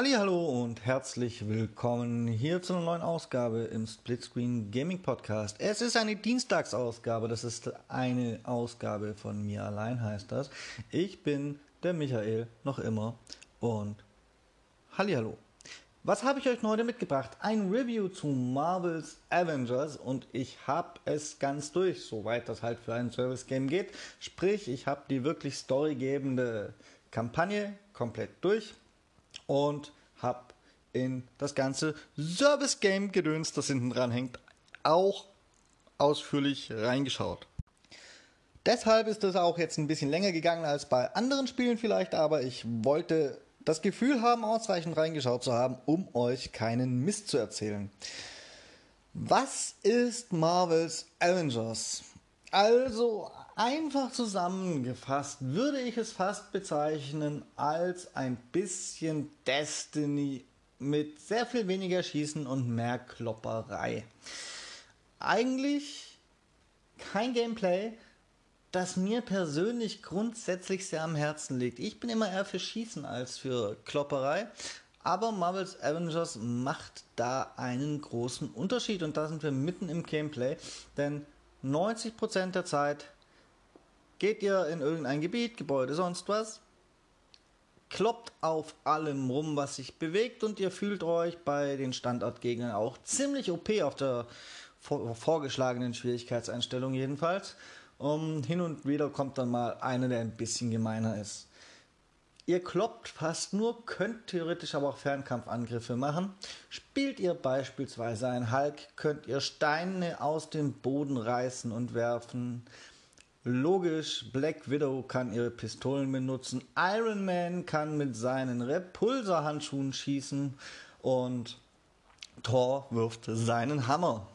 Hallo und herzlich willkommen hier zu einer neuen Ausgabe im Splitscreen Gaming Podcast. Es ist eine Dienstagsausgabe, das ist eine Ausgabe von mir allein heißt das. Ich bin der Michael noch immer und Hallo. Was habe ich euch heute mitgebracht? Ein Review zu Marvel's Avengers und ich habe es ganz durch, soweit das halt für ein Service Game geht. Sprich, ich habe die wirklich storygebende Kampagne komplett durch und habe in das ganze Service Game Gedöns, das hinten dran hängt, auch ausführlich reingeschaut. Deshalb ist es auch jetzt ein bisschen länger gegangen als bei anderen Spielen vielleicht, aber ich wollte das Gefühl haben, ausreichend reingeschaut zu haben, um euch keinen Mist zu erzählen. Was ist Marvel's Avengers? Also Einfach zusammengefasst würde ich es fast bezeichnen als ein bisschen Destiny mit sehr viel weniger Schießen und mehr Klopperei. Eigentlich kein Gameplay, das mir persönlich grundsätzlich sehr am Herzen liegt. Ich bin immer eher für Schießen als für Klopperei. Aber Marvel's Avengers macht da einen großen Unterschied und da sind wir mitten im Gameplay, denn 90% der Zeit Geht ihr in irgendein Gebiet, Gebäude, sonst was, kloppt auf allem rum, was sich bewegt und ihr fühlt euch bei den Standortgegnern auch ziemlich OP auf der vorgeschlagenen Schwierigkeitseinstellung jedenfalls. Um, hin und wieder kommt dann mal einer, der ein bisschen gemeiner ist. Ihr kloppt fast nur, könnt theoretisch aber auch Fernkampfangriffe machen. Spielt ihr beispielsweise ein Hulk, könnt ihr Steine aus dem Boden reißen und werfen. Logisch, Black Widow kann ihre Pistolen benutzen, Iron Man kann mit seinen Repulsor-Handschuhen schießen und Thor wirft seinen Hammer.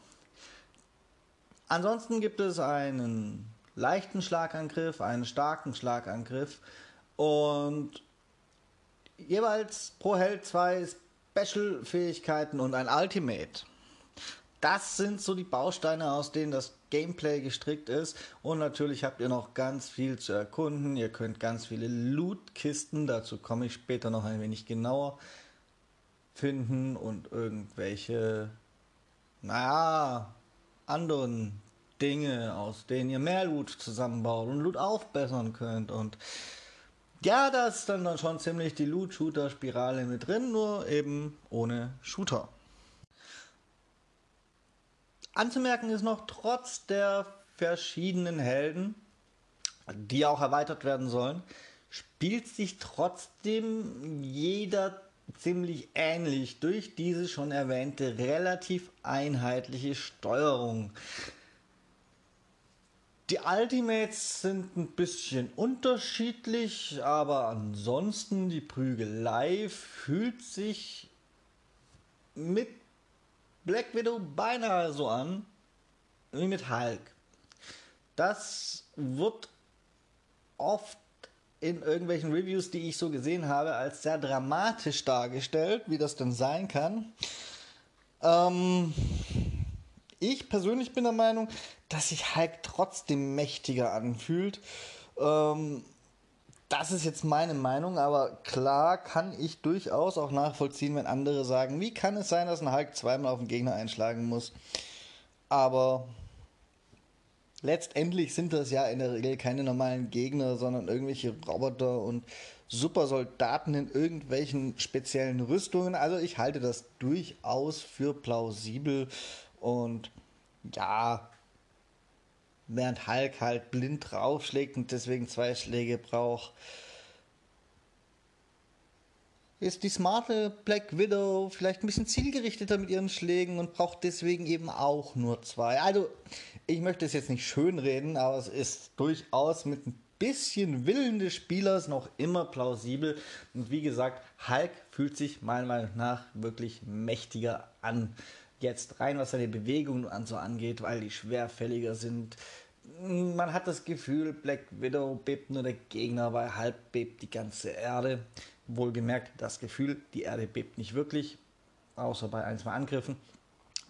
Ansonsten gibt es einen leichten Schlagangriff, einen starken Schlagangriff und jeweils pro Held zwei Special-Fähigkeiten und ein Ultimate. Das sind so die Bausteine, aus denen das Gameplay gestrickt ist. Und natürlich habt ihr noch ganz viel zu erkunden. Ihr könnt ganz viele Lootkisten, dazu komme ich später noch ein wenig genauer, finden und irgendwelche, naja, anderen Dinge, aus denen ihr mehr Loot zusammenbaut und Loot aufbessern könnt. Und ja, da ist dann schon ziemlich die Loot-Shooter-Spirale mit drin, nur eben ohne Shooter. Anzumerken ist noch, trotz der verschiedenen Helden, die auch erweitert werden sollen, spielt sich trotzdem jeder ziemlich ähnlich durch diese schon erwähnte relativ einheitliche Steuerung. Die Ultimates sind ein bisschen unterschiedlich, aber ansonsten die Prügelei fühlt sich mit Black Widow beinahe so an wie mit Hulk. Das wird oft in irgendwelchen Reviews, die ich so gesehen habe, als sehr dramatisch dargestellt, wie das denn sein kann. Ähm, ich persönlich bin der Meinung, dass sich Hulk trotzdem mächtiger anfühlt. Ähm, das ist jetzt meine Meinung, aber klar kann ich durchaus auch nachvollziehen, wenn andere sagen, wie kann es sein, dass ein Hulk zweimal auf den Gegner einschlagen muss. Aber letztendlich sind das ja in der Regel keine normalen Gegner, sondern irgendwelche Roboter und Supersoldaten in irgendwelchen speziellen Rüstungen. Also ich halte das durchaus für plausibel und ja, während Hulk halt blind draufschlägt und deswegen zwei Schläge braucht, ist die smarte Black Widow vielleicht ein bisschen zielgerichteter mit ihren Schlägen und braucht deswegen eben auch nur zwei. Also, ich möchte es jetzt nicht schönreden, aber es ist durchaus mit ein bisschen Willen des Spielers noch immer plausibel. Und wie gesagt, Hulk fühlt sich meiner Meinung nach wirklich mächtiger an jetzt rein, was seine Bewegungen und so angeht, weil die schwerfälliger sind. Man hat das Gefühl, Black Widow bebt nur der Gegner, weil halb bebt die ganze Erde. Wohlgemerkt, das Gefühl, die Erde bebt nicht wirklich, außer bei ein, zwei Angriffen.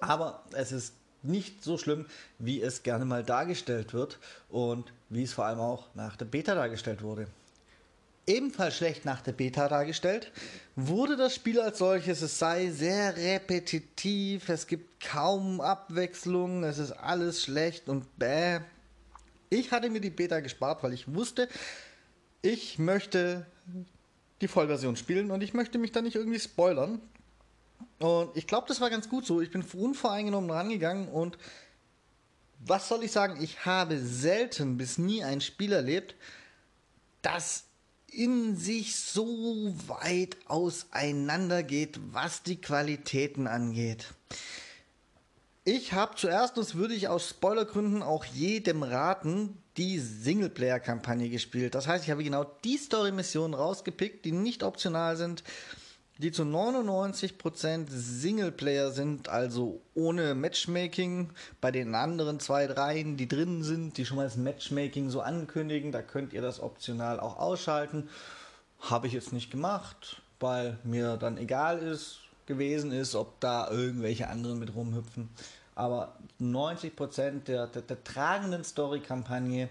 Aber es ist nicht so schlimm, wie es gerne mal dargestellt wird und wie es vor allem auch nach der Beta dargestellt wurde. Ebenfalls schlecht nach der Beta dargestellt. Wurde das Spiel als solches, es sei sehr repetitiv, es gibt kaum Abwechslung, es ist alles schlecht und bäh. Ich hatte mir die Beta gespart, weil ich wusste, ich möchte die Vollversion spielen und ich möchte mich da nicht irgendwie spoilern. Und ich glaube, das war ganz gut so. Ich bin unvoreingenommen rangegangen und was soll ich sagen? Ich habe selten bis nie ein Spiel erlebt, das in sich so weit auseinandergeht, was die Qualitäten angeht. Ich habe zuerst, das würde ich aus Spoilergründen auch jedem raten, die Singleplayer-Kampagne gespielt. Das heißt, ich habe genau die Story-Missionen rausgepickt, die nicht optional sind die zu 99% Singleplayer sind, also ohne Matchmaking. Bei den anderen zwei, dreien, die drin sind, die schon mal das Matchmaking so ankündigen, da könnt ihr das optional auch ausschalten. Habe ich jetzt nicht gemacht, weil mir dann egal ist, gewesen ist, ob da irgendwelche anderen mit rumhüpfen. Aber 90% der, der, der tragenden Story-Kampagne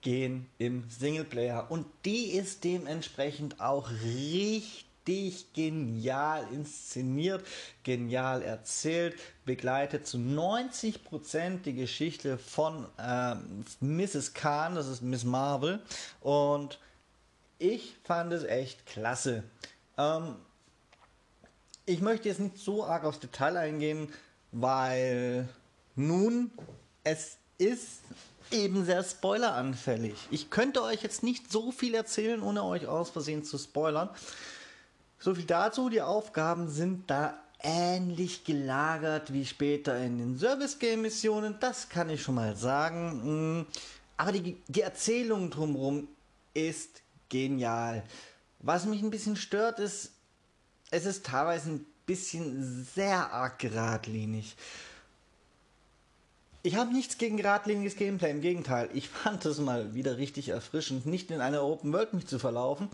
gehen im Singleplayer und die ist dementsprechend auch richtig richtig genial inszeniert, genial erzählt, begleitet zu 90% die Geschichte von ähm, Mrs. Khan, das ist Miss Marvel. Und ich fand es echt klasse. Ähm, ich möchte jetzt nicht so arg aufs Detail eingehen, weil nun es ist eben sehr spoileranfällig. Ich könnte euch jetzt nicht so viel erzählen, ohne euch aus Versehen zu spoilern. So viel dazu. Die Aufgaben sind da ähnlich gelagert wie später in den Service-Game-Missionen. Das kann ich schon mal sagen. Mm, aber die, die Erzählung drumherum ist genial. Was mich ein bisschen stört, ist, es ist teilweise ein bisschen sehr arg geradlinig. Ich habe nichts gegen geradliniges Gameplay, im Gegenteil. Ich fand es mal wieder richtig erfrischend, nicht in einer Open World mich zu verlaufen.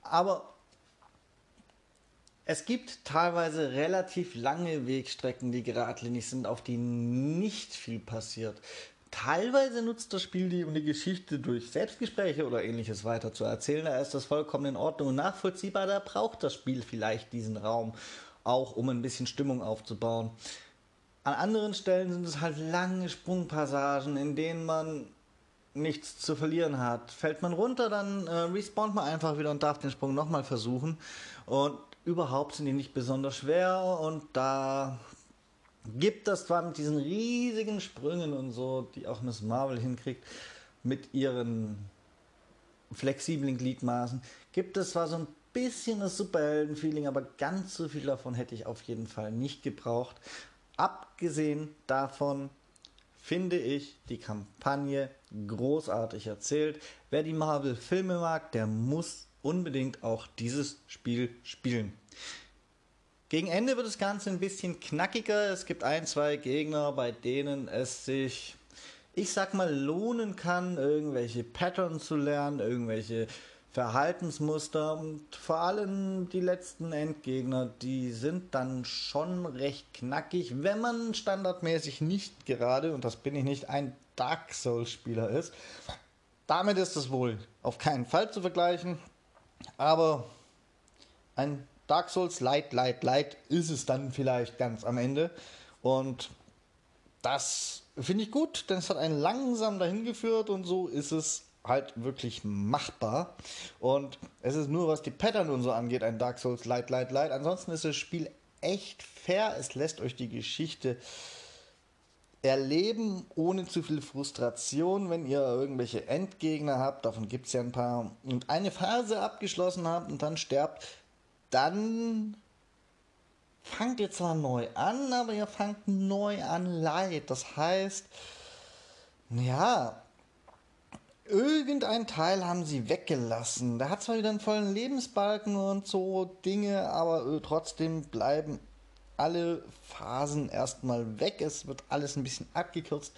Aber es gibt teilweise relativ lange Wegstrecken, die geradlinig sind, auf denen nicht viel passiert. Teilweise nutzt das Spiel die, um die Geschichte durch Selbstgespräche oder ähnliches weiter zu erzählen. Da ist das vollkommen in Ordnung und nachvollziehbar. Da braucht das Spiel vielleicht diesen Raum auch, um ein bisschen Stimmung aufzubauen. An anderen Stellen sind es halt lange Sprungpassagen, in denen man nichts zu verlieren hat. Fällt man runter, dann äh, respawnt man einfach wieder und darf den Sprung nochmal versuchen. Und überhaupt sind die nicht besonders schwer und da gibt es zwar mit diesen riesigen Sprüngen und so, die auch Miss Marvel hinkriegt, mit ihren flexiblen Gliedmaßen, gibt es zwar so ein bisschen das Superhelden-Feeling, aber ganz so viel davon hätte ich auf jeden Fall nicht gebraucht. Abgesehen davon finde ich die Kampagne großartig erzählt. Wer die Marvel-Filme mag, der muss unbedingt auch dieses Spiel spielen. Gegen Ende wird das Ganze ein bisschen knackiger. Es gibt ein, zwei Gegner, bei denen es sich, ich sag mal, lohnen kann, irgendwelche Patterns zu lernen, irgendwelche Verhaltensmuster und vor allem die letzten Endgegner, die sind dann schon recht knackig, wenn man standardmäßig nicht gerade, und das bin ich nicht, ein Dark Souls-Spieler ist. Damit ist es wohl auf keinen Fall zu vergleichen. Aber ein Dark Souls Light, Light, Light ist es dann vielleicht ganz am Ende. Und das finde ich gut, denn es hat einen langsam dahin geführt und so ist es halt wirklich machbar. Und es ist nur, was die Pattern und so angeht, ein Dark Souls Light, Light, Light. Ansonsten ist das Spiel echt fair. Es lässt euch die Geschichte erleben ohne zu viel Frustration, wenn ihr irgendwelche Endgegner habt, davon gibt es ja ein paar, und eine Phase abgeschlossen habt und dann sterbt, dann fangt ihr zwar neu an, aber ihr fangt neu an leid. Das heißt, ja, irgendein Teil haben sie weggelassen. Der hat zwar wieder einen vollen Lebensbalken und so Dinge, aber äh, trotzdem bleiben alle Phasen erstmal weg. Es wird alles ein bisschen abgekürzt.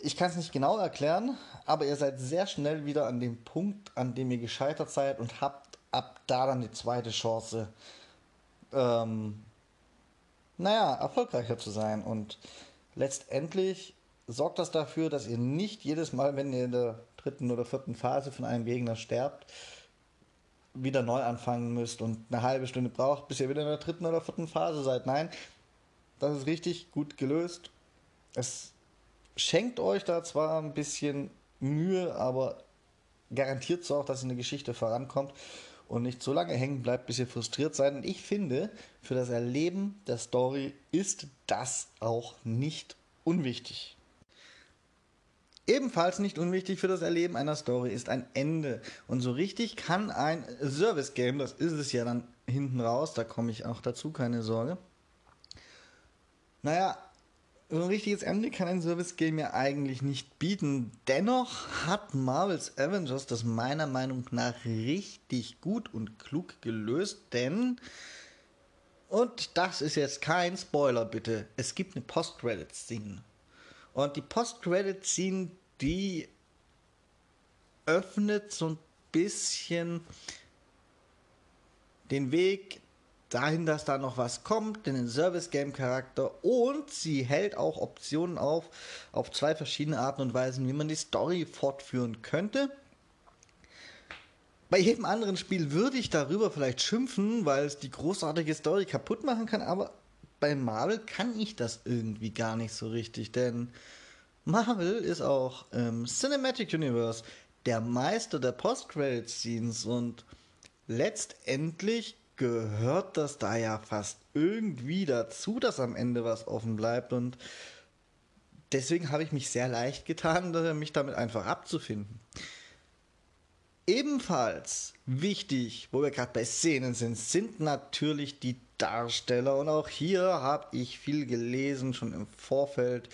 Ich kann es nicht genau erklären, aber ihr seid sehr schnell wieder an dem Punkt, an dem ihr gescheitert seid und habt ab da dann die zweite Chance, ähm, naja, erfolgreicher zu sein. Und letztendlich sorgt das dafür, dass ihr nicht jedes Mal, wenn ihr in der dritten oder vierten Phase von einem Gegner sterbt, wieder neu anfangen müsst und eine halbe Stunde braucht, bis ihr wieder in der dritten oder vierten Phase seid. Nein, das ist richtig gut gelöst. Es schenkt euch da zwar ein bisschen Mühe, aber garantiert so auch, dass ihr in der Geschichte vorankommt und nicht so lange hängen bleibt, bis ihr frustriert seid. Und ich finde, für das Erleben der Story ist das auch nicht unwichtig. Ebenfalls nicht unwichtig für das Erleben einer Story ist ein Ende. Und so richtig kann ein Service-Game, das ist es ja dann hinten raus, da komme ich auch dazu, keine Sorge. Naja, so ein richtiges Ende kann ein Service-Game ja eigentlich nicht bieten. Dennoch hat Marvel's Avengers das meiner Meinung nach richtig gut und klug gelöst, denn und das ist jetzt kein Spoiler, bitte. Es gibt eine Post-Credit-Scene. Und die Post-Credit-Scene, die öffnet so ein bisschen den Weg dahin, dass da noch was kommt, in den Service-Game-Charakter und sie hält auch Optionen auf, auf zwei verschiedene Arten und Weisen, wie man die Story fortführen könnte. Bei jedem anderen Spiel würde ich darüber vielleicht schimpfen, weil es die großartige Story kaputt machen kann, aber bei Marvel kann ich das irgendwie gar nicht so richtig, denn Marvel ist auch im Cinematic Universe der Meister der Post-Credit-Scenes und letztendlich gehört das da ja fast irgendwie dazu, dass am Ende was offen bleibt und deswegen habe ich mich sehr leicht getan, mich damit einfach abzufinden. Ebenfalls wichtig, wo wir gerade bei Szenen sind, sind natürlich die Darsteller. Und auch hier habe ich viel gelesen, schon im Vorfeld.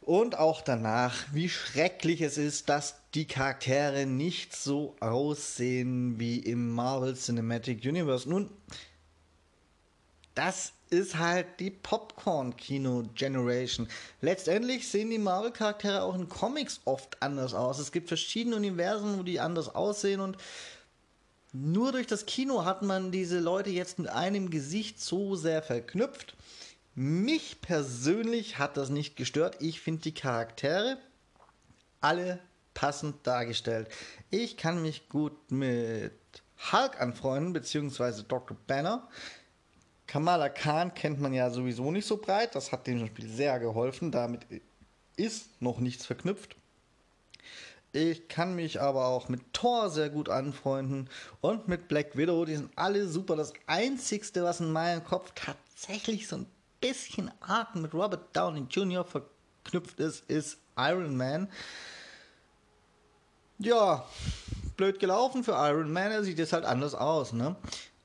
Und auch danach, wie schrecklich es ist, dass die Charaktere nicht so aussehen wie im Marvel Cinematic Universe. Nun, das ist halt die Popcorn-Kino-Generation. Letztendlich sehen die Marvel-Charaktere auch in Comics oft anders aus. Es gibt verschiedene Universen, wo die anders aussehen und nur durch das Kino hat man diese Leute jetzt mit einem Gesicht so sehr verknüpft. Mich persönlich hat das nicht gestört. Ich finde die Charaktere alle passend dargestellt. Ich kann mich gut mit Hulk anfreunden, beziehungsweise Dr. Banner. Kamala Khan kennt man ja sowieso nicht so breit. Das hat dem Spiel sehr geholfen. Damit ist noch nichts verknüpft. Ich kann mich aber auch mit Thor sehr gut anfreunden und mit Black Widow. Die sind alle super. Das Einzigste, was in meinem Kopf tatsächlich so ein bisschen arg mit Robert Downey Jr. verknüpft ist, ist Iron Man. Ja, blöd gelaufen für Iron Man. Er sieht jetzt halt anders aus, ne?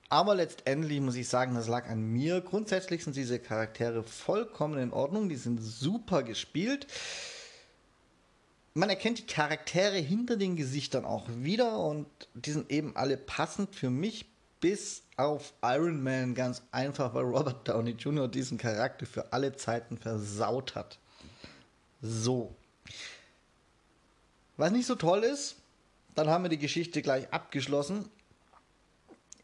Aber letztendlich muss ich sagen, das lag an mir. Grundsätzlich sind diese Charaktere vollkommen in Ordnung. Die sind super gespielt man erkennt die Charaktere hinter den Gesichtern auch wieder und die sind eben alle passend für mich, bis auf Iron Man ganz einfach, weil Robert Downey Jr. diesen Charakter für alle Zeiten versaut hat. So. Was nicht so toll ist, dann haben wir die Geschichte gleich abgeschlossen.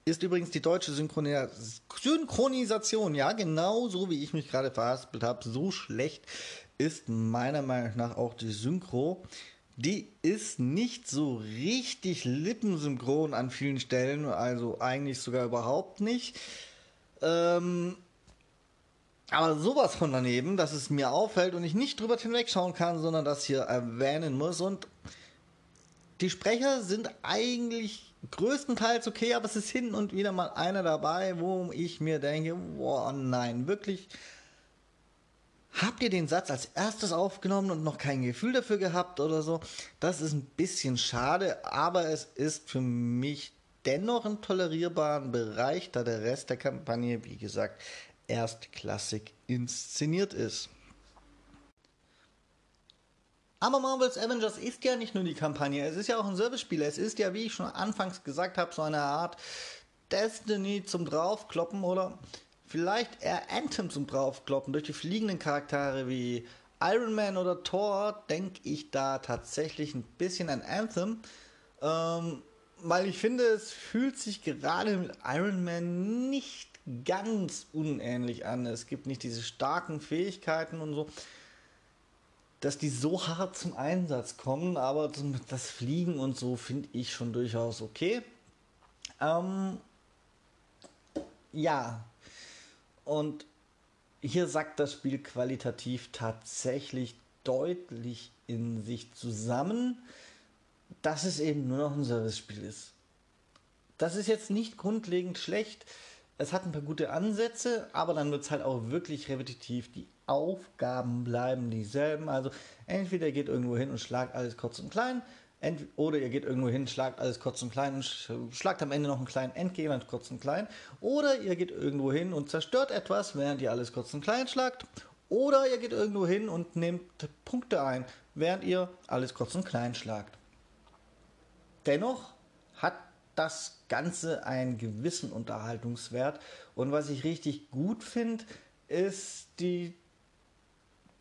Ist übrigens die deutsche Synchronisation, ja, genau so wie ich mich gerade verhaspelt habe, so schlecht ist meiner Meinung nach auch die Synchro. Die ist nicht so richtig lippensynchron an vielen Stellen, also eigentlich sogar überhaupt nicht. Ähm, aber sowas von daneben, dass es mir auffällt und ich nicht drüber hinwegschauen kann, sondern das hier erwähnen muss. Und die Sprecher sind eigentlich größtenteils okay, aber es ist hin und wieder mal einer dabei, wo ich mir denke, boah, nein, wirklich Habt ihr den Satz als erstes aufgenommen und noch kein Gefühl dafür gehabt oder so? Das ist ein bisschen schade, aber es ist für mich dennoch ein tolerierbaren Bereich, da der Rest der Kampagne, wie gesagt, erstklassig inszeniert ist. Aber Marvel's Avengers ist ja nicht nur die Kampagne, es ist ja auch ein Servicespiel. Es ist ja, wie ich schon anfangs gesagt habe, so eine Art Destiny zum Draufkloppen oder vielleicht eher Anthem zum draufkloppen. Durch die fliegenden Charaktere wie Iron Man oder Thor denke ich da tatsächlich ein bisschen an Anthem. Ähm, weil ich finde, es fühlt sich gerade mit Iron Man nicht ganz unähnlich an. Es gibt nicht diese starken Fähigkeiten und so. dass die so hart zum Einsatz kommen, aber das Fliegen und so finde ich schon durchaus okay. Ähm, ja, und hier sackt das Spiel qualitativ tatsächlich deutlich in sich zusammen, dass es eben nur noch ein Servicespiel ist. Das ist jetzt nicht grundlegend schlecht. Es hat ein paar gute Ansätze, aber dann wird es halt auch wirklich repetitiv. Die Aufgaben bleiben dieselben. Also entweder ihr geht irgendwo hin und schlagt alles kurz und klein, oder ihr geht irgendwo hin, schlagt alles kurz und klein und schlagt am Ende noch einen kleinen Endgegner kurz und klein. Oder ihr geht irgendwo hin und zerstört etwas, während ihr alles kurz und klein schlagt. Oder ihr geht irgendwo hin und nehmt Punkte ein, während ihr alles kurz und klein schlagt. Dennoch das Ganze einen gewissen Unterhaltungswert. Und was ich richtig gut finde, ist die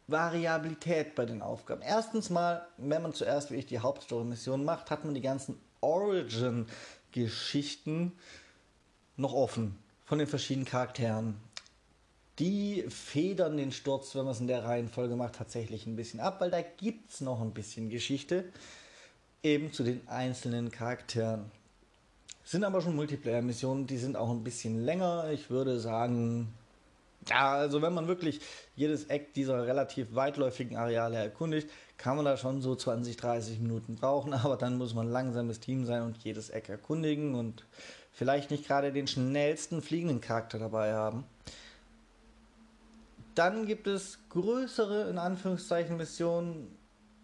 Variabilität bei den Aufgaben. Erstens mal, wenn man zuerst wie ich die Hauptstory-Mission macht, hat man die ganzen Origin-Geschichten noch offen von den verschiedenen Charakteren. Die federn den Sturz, wenn man es in der Reihenfolge macht, tatsächlich ein bisschen ab, weil da gibt es noch ein bisschen Geschichte eben zu den einzelnen Charakteren. Sind aber schon Multiplayer-Missionen, die sind auch ein bisschen länger. Ich würde sagen, ja, also wenn man wirklich jedes Eck dieser relativ weitläufigen Areale erkundigt, kann man da schon so 20, 30 Minuten brauchen, aber dann muss man langsames Team sein und jedes Eck erkundigen und vielleicht nicht gerade den schnellsten fliegenden Charakter dabei haben. Dann gibt es größere, in Anführungszeichen, Missionen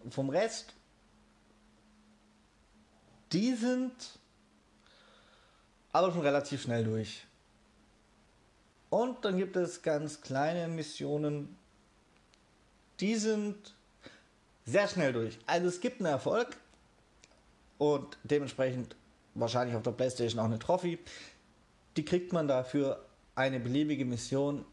vom Rest. Die sind aber schon relativ schnell durch. Und dann gibt es ganz kleine Missionen, die sind sehr schnell durch. Also es gibt einen Erfolg und dementsprechend wahrscheinlich auf der Playstation auch eine Trophy. Die kriegt man dafür eine beliebige Mission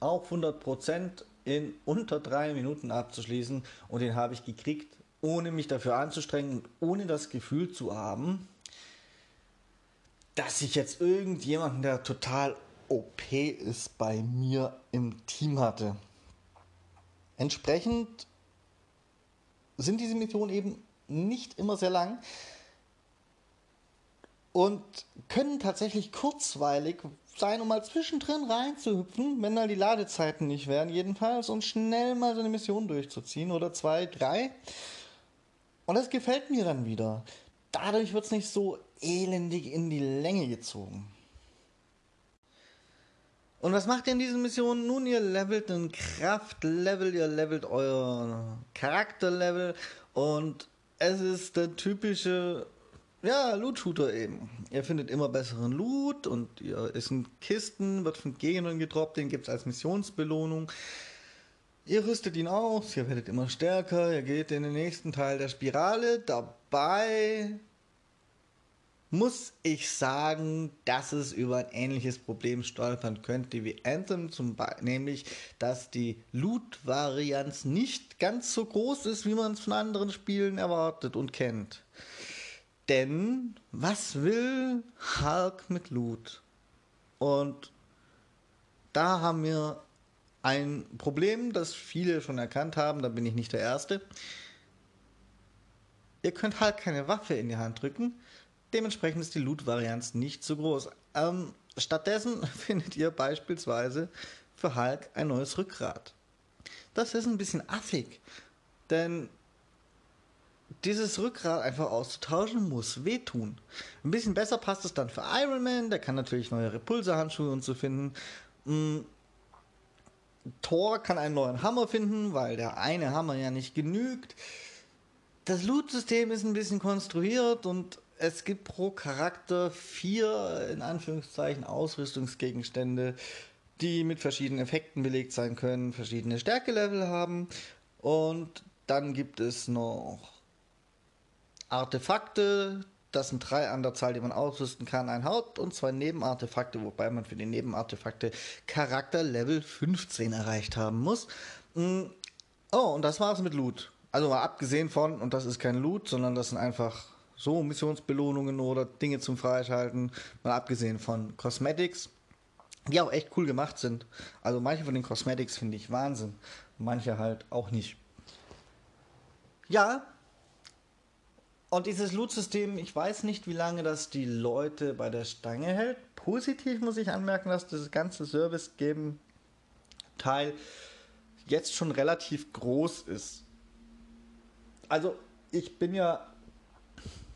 auf 100% in unter drei Minuten abzuschließen und den habe ich gekriegt, ohne mich dafür anzustrengen und ohne das Gefühl zu haben, dass ich jetzt irgendjemanden, der total OP ist, bei mir im Team hatte. Entsprechend sind diese Missionen eben nicht immer sehr lang und können tatsächlich kurzweilig sein, um mal zwischendrin reinzuhüpfen, wenn da die Ladezeiten nicht wären, jedenfalls, und schnell mal so eine Mission durchzuziehen oder zwei, drei. Und das gefällt mir dann wieder. Dadurch wird es nicht so elendig in die Länge gezogen. Und was macht ihr in diesen Missionen? Nun, ihr levelt einen Kraftlevel, ihr levelt euer Charakterlevel und es ist der typische, ja, Loot-Shooter eben. Ihr findet immer besseren Loot und ihr ist in Kisten, wird von Gegnern gedroppt, den gibt es als Missionsbelohnung. Ihr rüstet ihn aus, ihr werdet immer stärker, ihr geht in den nächsten Teil der Spirale. Dabei muss ich sagen, dass es über ein ähnliches Problem stolpern könnte wie Anthem, zum nämlich, dass die Loot-Varianz nicht ganz so groß ist, wie man es von anderen Spielen erwartet und kennt. Denn was will Hulk mit Loot? Und da haben wir ein Problem, das viele schon erkannt haben, da bin ich nicht der Erste. Ihr könnt Hulk keine Waffe in die Hand drücken, Dementsprechend ist die Loot-Varianz nicht so groß. Ähm, stattdessen findet ihr beispielsweise für Hulk ein neues Rückgrat. Das ist ein bisschen affig, denn dieses Rückgrat einfach auszutauschen muss wehtun. Ein bisschen besser passt es dann für Iron Man, der kann natürlich neue Repulserhandschuhe und so finden. Thor kann einen neuen Hammer finden, weil der eine Hammer ja nicht genügt. Das Loot-System ist ein bisschen konstruiert und es gibt pro Charakter vier, in Anführungszeichen, Ausrüstungsgegenstände, die mit verschiedenen Effekten belegt sein können, verschiedene Stärkelevel haben. Und dann gibt es noch Artefakte, das sind drei an der Zahl, die man ausrüsten kann. Ein Haupt- und zwei Nebenartefakte, wobei man für die Nebenartefakte Charakter Level 15 erreicht haben muss. Mm, oh, und das war's mit Loot. Also mal abgesehen von, und das ist kein Loot, sondern das sind einfach so Missionsbelohnungen oder Dinge zum Freischalten, mal abgesehen von Cosmetics, die auch echt cool gemacht sind. Also manche von den Cosmetics finde ich Wahnsinn, manche halt auch nicht. Ja. Und dieses Loot-System, ich weiß nicht, wie lange das die Leute bei der Stange hält. Positiv muss ich anmerken, dass das ganze Service-Game-Teil jetzt schon relativ groß ist. Also, ich bin ja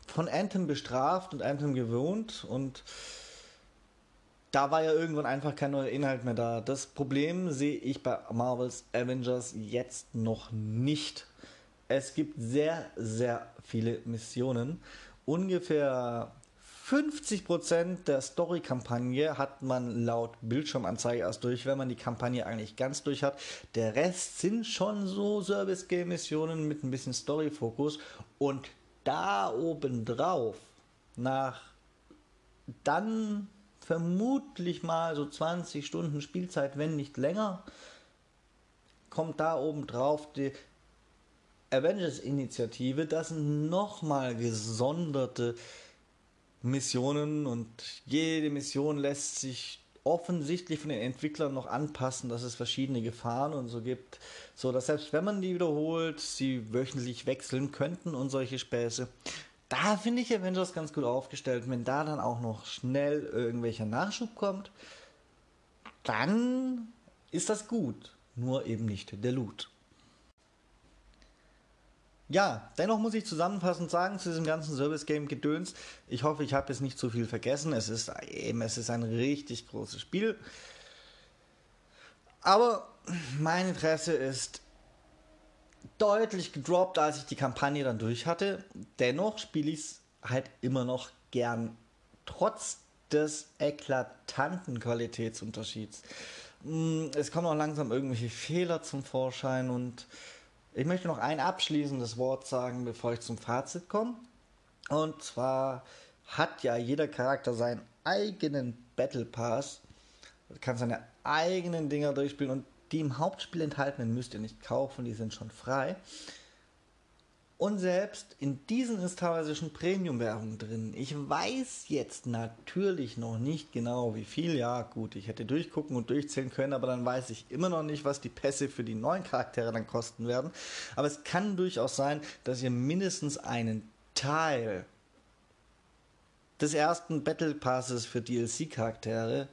von Anthem bestraft und Anthem gewohnt und da war ja irgendwann einfach kein neuer Inhalt mehr da. Das Problem sehe ich bei Marvels Avengers jetzt noch nicht. Es gibt sehr, sehr viele Missionen. Ungefähr 50% der Story-Kampagne hat man laut Bildschirmanzeige erst durch, wenn man die Kampagne eigentlich ganz durch hat. Der Rest sind schon so Service-Game-Missionen mit ein bisschen Story-Fokus. Und da obendrauf, nach dann vermutlich mal so 20 Stunden Spielzeit, wenn nicht länger, kommt da obendrauf die Avengers-Initiative. Das sind nochmal gesonderte Missionen und jede Mission lässt sich offensichtlich von den Entwicklern noch anpassen, dass es verschiedene Gefahren und so gibt, so dass selbst wenn man die wiederholt, sie wöchentlich wechseln könnten und solche Späße. Da finde ich Avengers ganz gut aufgestellt. Wenn da dann auch noch schnell irgendwelcher Nachschub kommt, dann ist das gut. Nur eben nicht der Loot. Ja, dennoch muss ich zusammenfassend sagen zu diesem ganzen Service-Game-Gedöns. Ich hoffe, ich habe jetzt nicht zu viel vergessen. Es ist eben, es ist ein richtig großes Spiel. Aber mein Interesse ist deutlich gedroppt, als ich die Kampagne dann durch hatte. Dennoch spiele ich es halt immer noch gern, trotz des eklatanten Qualitätsunterschieds. Mm, es kommen auch langsam irgendwelche Fehler zum Vorschein und ich möchte noch ein abschließendes Wort sagen, bevor ich zum Fazit komme. Und zwar hat ja jeder Charakter seinen eigenen Battle Pass, kann seine eigenen Dinger durchspielen und die im Hauptspiel enthaltenen müsst ihr nicht kaufen, die sind schon frei. Und selbst in diesen ist teilweise schon Premium-Werbung drin. Ich weiß jetzt natürlich noch nicht genau, wie viel. Ja, gut, ich hätte durchgucken und durchzählen können, aber dann weiß ich immer noch nicht, was die Pässe für die neuen Charaktere dann kosten werden. Aber es kann durchaus sein, dass ihr mindestens einen Teil des ersten Battle Passes für DLC-Charaktere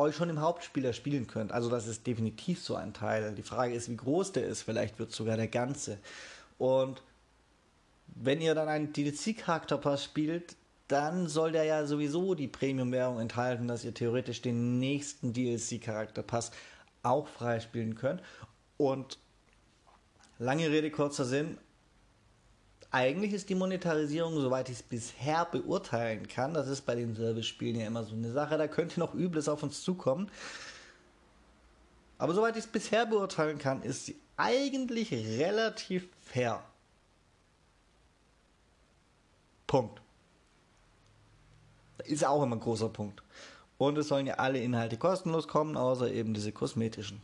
euch schon im Hauptspieler spielen könnt. Also das ist definitiv so ein Teil. Die Frage ist, wie groß der ist. Vielleicht wird sogar der ganze. Und wenn ihr dann einen DLC-Charakterpass spielt, dann soll der ja sowieso die Premium-Währung enthalten, dass ihr theoretisch den nächsten DLC-Charakterpass auch freispielen könnt. Und lange Rede, kurzer Sinn, eigentlich ist die Monetarisierung, soweit ich es bisher beurteilen kann, das ist bei den Service-Spielen ja immer so eine Sache, da könnte noch Übles auf uns zukommen. Aber soweit ich es bisher beurteilen kann, ist sie eigentlich relativ fair. Punkt. Ist auch immer ein großer Punkt. Und es sollen ja alle Inhalte kostenlos kommen, außer eben diese kosmetischen.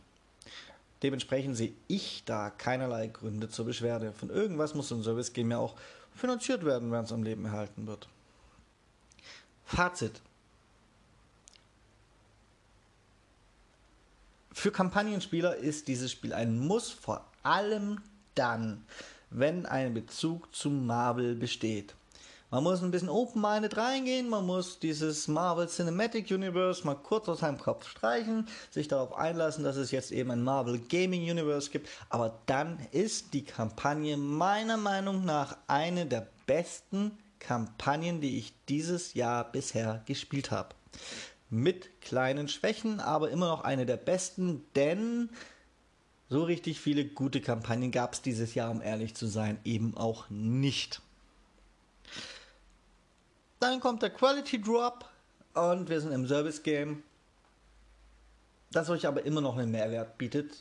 Dementsprechend sehe ich da keinerlei Gründe zur Beschwerde. Von irgendwas muss so ein Service Game ja auch finanziert werden, wenn es am Leben erhalten wird. Fazit. Für Kampagnenspieler ist dieses Spiel ein Muss, vor allem dann, wenn ein Bezug zu Marvel besteht. Man muss ein bisschen open-minded reingehen, man muss dieses Marvel Cinematic Universe mal kurz aus seinem Kopf streichen, sich darauf einlassen, dass es jetzt eben ein Marvel Gaming Universe gibt, aber dann ist die Kampagne meiner Meinung nach eine der besten Kampagnen, die ich dieses Jahr bisher gespielt habe. Mit kleinen Schwächen, aber immer noch eine der besten, denn so richtig viele gute Kampagnen gab es dieses Jahr, um ehrlich zu sein, eben auch nicht. Dann kommt der Quality Drop und wir sind im Service Game, das euch aber immer noch einen Mehrwert bietet,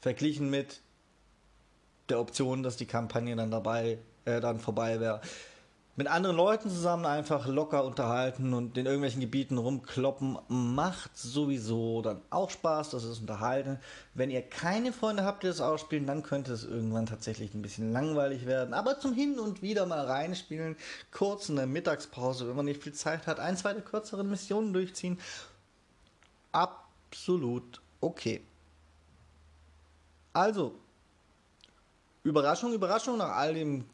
verglichen mit der Option, dass die Kampagne dann dabei äh, dann vorbei wäre mit anderen Leuten zusammen einfach locker unterhalten und in irgendwelchen Gebieten rumkloppen, macht sowieso dann auch Spaß, das ist unterhalten. Wenn ihr keine Freunde habt, die das ausspielen, dann könnte es irgendwann tatsächlich ein bisschen langweilig werden. Aber zum Hin und wieder mal reinspielen, kurz in der Mittagspause, wenn man nicht viel Zeit hat, ein, zwei der kürzeren Missionen durchziehen, absolut okay. Also, Überraschung, Überraschung nach all dem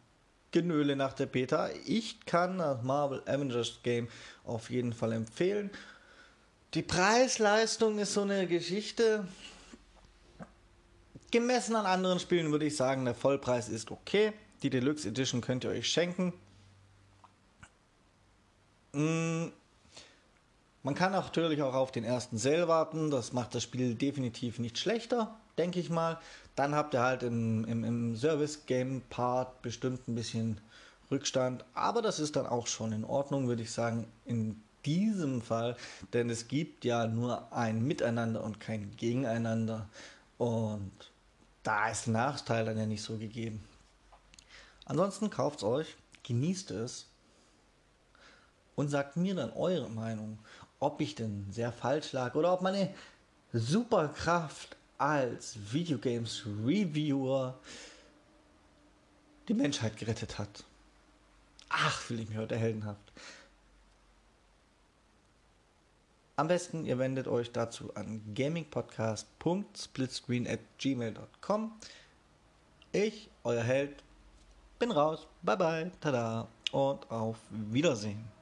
Genöle nach der Beta. Ich kann das Marvel Avengers Game auf jeden Fall empfehlen. Die Preis-Leistung ist so eine Geschichte. Gemessen an anderen Spielen würde ich sagen, der Vollpreis ist okay. Die Deluxe Edition könnt ihr euch schenken. Mm, man kann natürlich auch auf den ersten Sale warten. Das macht das Spiel definitiv nicht schlechter, denke ich mal. Dann habt ihr halt im, im, im Service-Game-Part bestimmt ein bisschen Rückstand. Aber das ist dann auch schon in Ordnung, würde ich sagen, in diesem Fall. Denn es gibt ja nur ein Miteinander und kein Gegeneinander. Und da ist der Nachteil dann ja nicht so gegeben. Ansonsten kauft es euch, genießt es und sagt mir dann eure Meinung, ob ich denn sehr falsch lag oder ob meine Superkraft als Videogames Reviewer die Menschheit gerettet hat. Ach, fühle ich mich heute heldenhaft. Am besten, ihr wendet euch dazu an gamingpodcast.splitscreen at gmail.com. Ich, euer Held, bin raus. Bye bye, tada und auf Wiedersehen.